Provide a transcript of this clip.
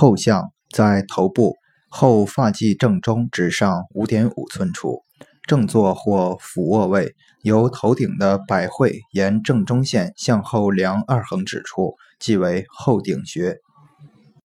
后项在头部后发际正中指上五点五寸处正坐或俯卧位由头顶的百会沿正中线向后量二横指处即为后顶穴。